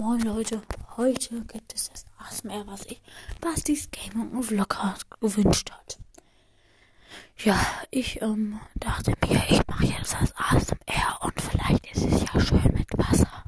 Moin Leute, heute gibt es das ASMR, was ich Bastis Gaming Vlogcast gewünscht hat. Ja, ich ähm, dachte mir, ich mache jetzt das ASMR und vielleicht ist es ja schön mit Wasser.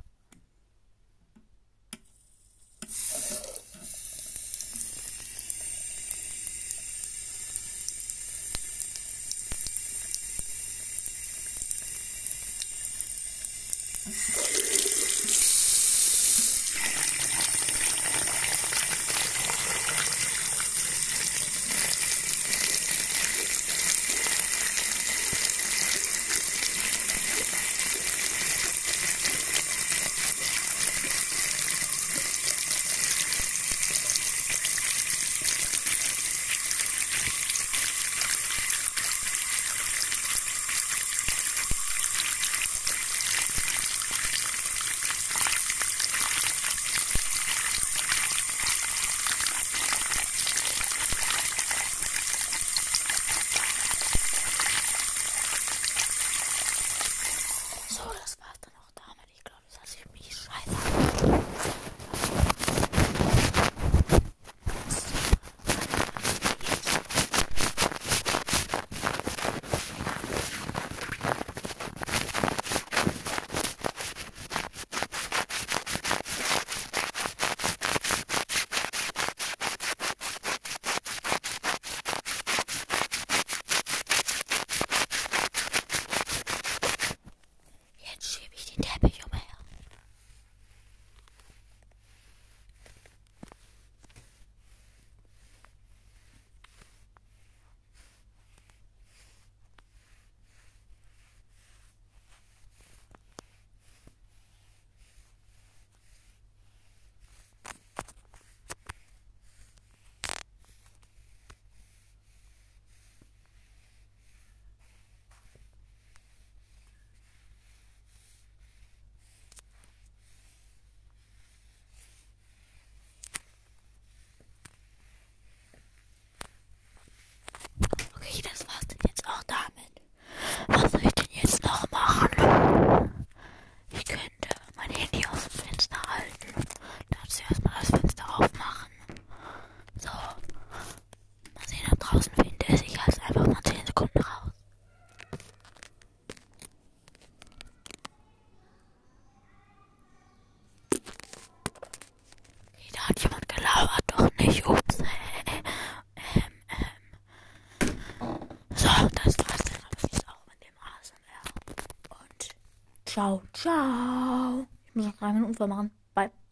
Da hat jemand gelauert, doch nicht. Ups. Ähm, ähm. So, das war's dann aber jetzt auch mit dem ASMR. Und ciao, ciao. Ich muss noch drei Minuten vormachen. Bye.